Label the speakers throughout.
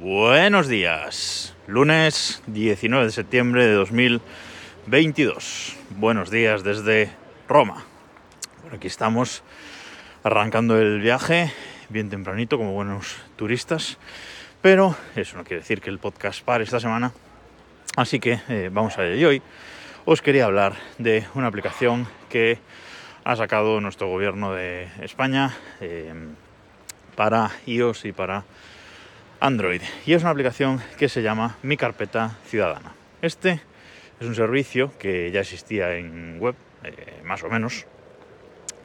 Speaker 1: Buenos días, lunes 19 de septiembre de 2022. Buenos días desde Roma. Por aquí estamos arrancando el viaje bien tempranito como buenos turistas, pero eso no quiere decir que el podcast pare esta semana. Así que eh, vamos a ello. Hoy os quería hablar de una aplicación que ha sacado nuestro gobierno de España eh, para iOS y para Android y es una aplicación que se llama Mi Carpeta Ciudadana. Este es un servicio que ya existía en web, eh, más o menos,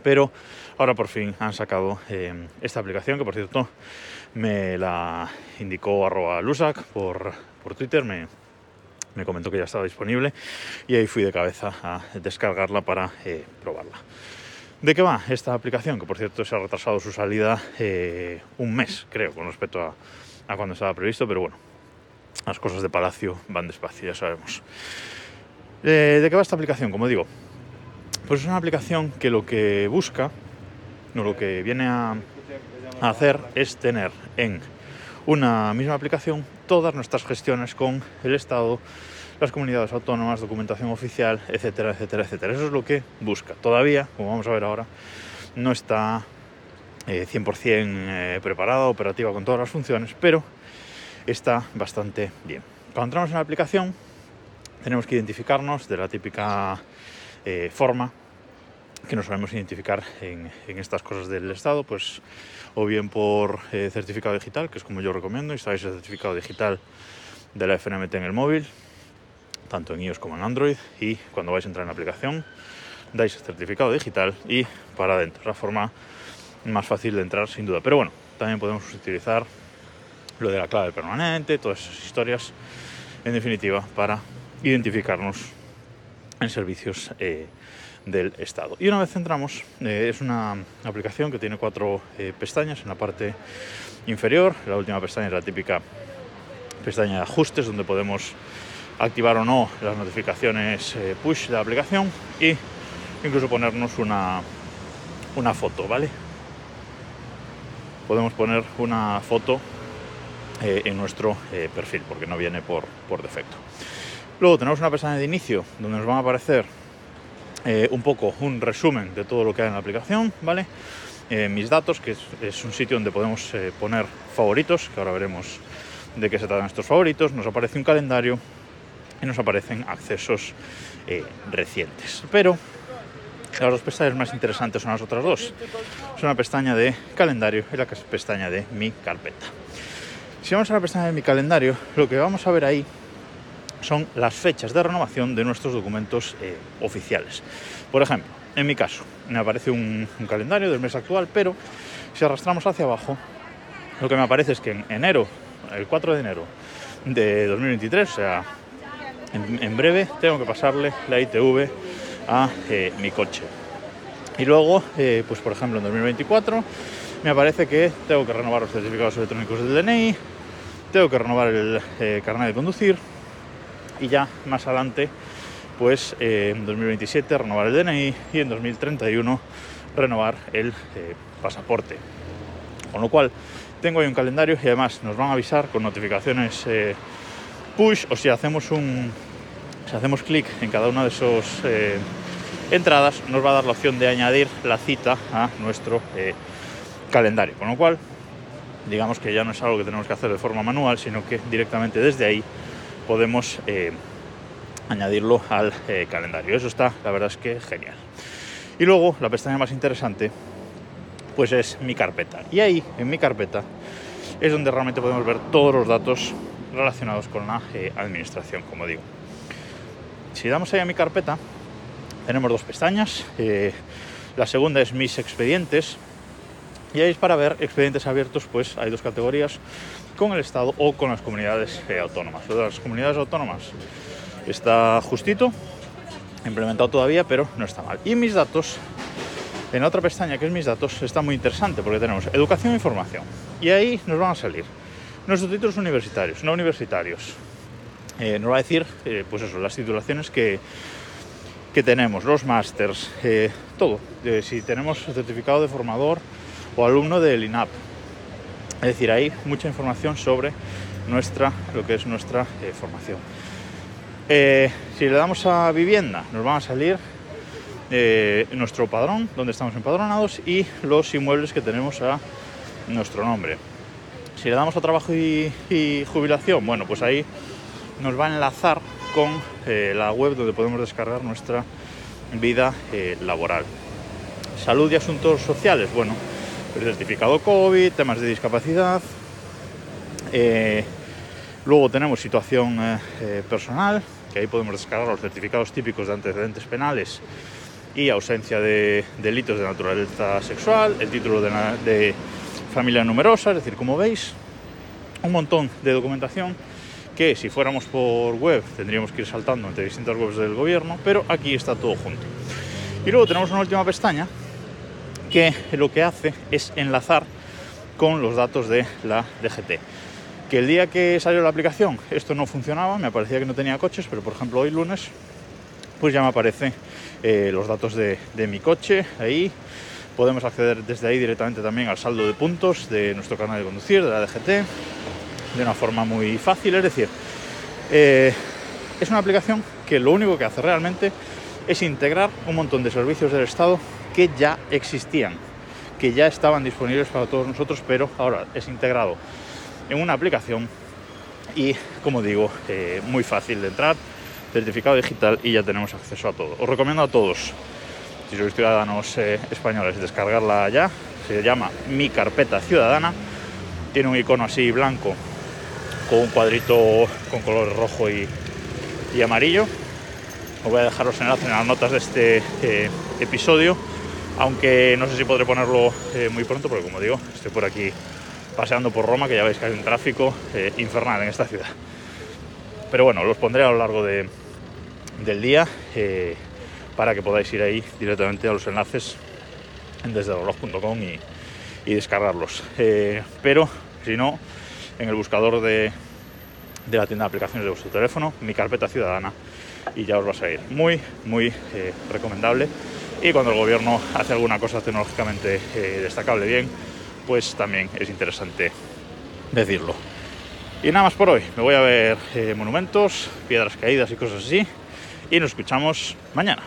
Speaker 1: pero ahora por fin han sacado eh, esta aplicación que por cierto me la indicó arroba Lusac por, por Twitter, me, me, comentó que ya estaba disponible y ahí fui de cabeza a descargarla para eh, probarla. ¿De qué va esta aplicación? Que por cierto se ha retrasado su salida un mes, creo, con respecto a, a cuando estaba previsto, pero bueno, las cosas de Palacio van despacio, ya sabemos. Eh, ¿De qué va esta aplicación? Como digo, pues es una aplicación que lo que busca, no lo que viene a, a hacer es tener en una misma aplicación todas nuestras gestiones con el Estado, las comunidades autónomas, documentación oficial, etcétera, etcétera, etcétera. Eso es lo que busca. Todavía, como vamos a ver ahora, no está 100% eh, eh, preparada, operativa con todas las funciones, pero está bastante bien. Cuando entramos en la aplicación, tenemos que identificarnos de la típica eh, forma que nos sabemos identificar en, estas cosas del Estado, pues o bien por certificado digital, que es como yo recomiendo, instaláis el certificado digital de la FNMT en el móvil, tanto en iOS como en Android, y cuando vais a entrar en la aplicación, dais el certificado digital y para adentro. La forma más fácil de entrar sin duda. Pero bueno, también podemos utilizar lo de la clave permanente, todas esas historias, en definitiva, para identificarnos en servicios eh, del Estado. Y una vez entramos, eh, es una aplicación que tiene cuatro eh, pestañas en la parte inferior. La última pestaña es la típica pestaña de ajustes, donde podemos activar o no las notificaciones push de la aplicación y incluso ponernos una, una foto, ¿vale? Podemos poner una foto eh, en nuestro eh, perfil, porque no viene por, por, defecto. Luego tenemos una pestaña de inicio donde nos van a aparecer eh, un poco un resumen de todo lo que hay en la aplicación, ¿vale? mis datos, que es, un sitio donde podemos poner favoritos, que ahora veremos de qué se tratan estos favoritos. Nos aparece un calendario y nos aparecen accesos recientes. Pero las dos pestañas más interesantes son las otras dos. Es una pestaña de calendario y la pestaña de mi carpeta. Si vamos a la pestaña de mi calendario, lo que vamos a ver ahí son las fechas de renovación de nuestros documentos eh, oficiales. Por ejemplo, en mi caso, me aparece un, calendario del mes actual, pero si arrastramos hacia abajo, lo que me aparece es que en enero, el 4 de enero de 2023, o sea, en breve, tengo que pasarle la ITV a eh, mi coche. Y luego, eh, pues por ejemplo en 2024 me aparece que tengo que renovar los certificados electrónicos del DNI, tengo que renovar el eh, carnet de conducir y ya más adelante, pues en 2027 renovar el DNI y en 2031 renovar el pasaporte. Con lo cual tengo ahí un calendario y además nos van a avisar con notificaciones push o si hacemos un si hacemos clic en cada una de esas eh, entradas, nos va a dar la opción de añadir la cita a nuestro eh, calendario. Con lo cual, digamos que ya no es algo que tenemos que hacer de forma manual, sino que directamente desde ahí podemos eh, añadirlo al calendario. Eso está, la verdad es que genial. Y luego, la pestaña más interesante, pues es mi carpeta. Y ahí, en mi carpeta, es donde realmente podemos ver todos los datos relacionados con la administración, como digo. Si damos ahí a mi carpeta, tenemos dos pestañas. Eh, la segunda es mis expedientes. Y ahí es para ver expedientes abiertos, pues hay dos categorías, con el Estado o con las comunidades eh, autónomas. Lo de las comunidades autónomas está justito, implementado todavía, pero no está mal. Y mis datos, en otra pestaña que es mis datos, está muy interesante porque tenemos educación e información. Y ahí nos van a salir nuestros títulos universitarios, no universitarios, eh, nos va a decir, eh, pues eso, las titulaciones que, que tenemos, los másters, eh, todo. si tenemos certificado de formador o alumno del INAP. Es decir, hay mucha información sobre nuestra, lo que es nuestra formación. si le damos a vivienda, nos van a salir nuestro padrón, donde estamos empadronados, y los inmuebles que tenemos a nuestro nombre. Si le damos a trabajo y, jubilación, bueno, pues ahí nos va a enlazar con eh, la web donde podemos descargar nuestra vida eh, laboral. Salud y asuntos sociales, bueno, el certificado COVID, temas de discapacidad. Eh, luego tenemos situación personal, que ahí podemos descargar los certificados típicos de antecedentes penales y ausencia de delitos de naturaleza sexual, el título de, familia numerosa, es decir, como veis, un montón de documentación que si fuéramos por web tendríamos que ir saltando entre distintas webs del gobierno, pero aquí está todo junto. Y luego tenemos una última pestaña que lo que hace es enlazar con los datos de la DGT. Que el día que salió la aplicación esto no funcionaba, me parecía que no tenía coches, pero por ejemplo hoy lunes pues ya me aparecen eh, los datos de, mi coche ahí. Podemos acceder desde ahí directamente también al saldo de puntos de nuestro canal de conducir, de la DGT, de una forma muy fácil. Es decir, eh, es una aplicación que lo único que hace realmente es integrar un montón de servicios del Estado que ya existían, que ya estaban disponibles para todos nosotros, pero ahora es integrado en una aplicación y, como digo, eh, muy fácil de entrar certificado digital y ya tenemos acceso a todo. Os recomiendo a todos, si sois ciudadanos eh, españoles, descargarla ya. Se llama Mi Carpeta Ciudadana. Tiene un icono así blanco un cuadrito con color rojo y, amarillo. Os voy a dejar los enlaces en las notas de este eh, episodio, aunque no sé si podré ponerlo eh, muy pronto, porque como digo, estoy por aquí paseando por Roma, que ya veis que hay un tráfico infernal en esta ciudad. Pero bueno, los pondré a lo largo de, del día eh, para que podáis ir ahí directamente a los enlaces desde reloj.com y, y, descargarlos. Eh, pero si no, en el buscador de, de, la tienda de aplicaciones de vuestro teléfono, mi carpeta ciudadana, y ya os va a salir. Muy, muy eh, recomendable. Y cuando el gobierno hace alguna cosa tecnológicamente destacable bien, pues también es interesante decirlo. Y nada más por hoy. Me voy a ver monumentos, piedras caídas y cosas así y nos escuchamos mañana.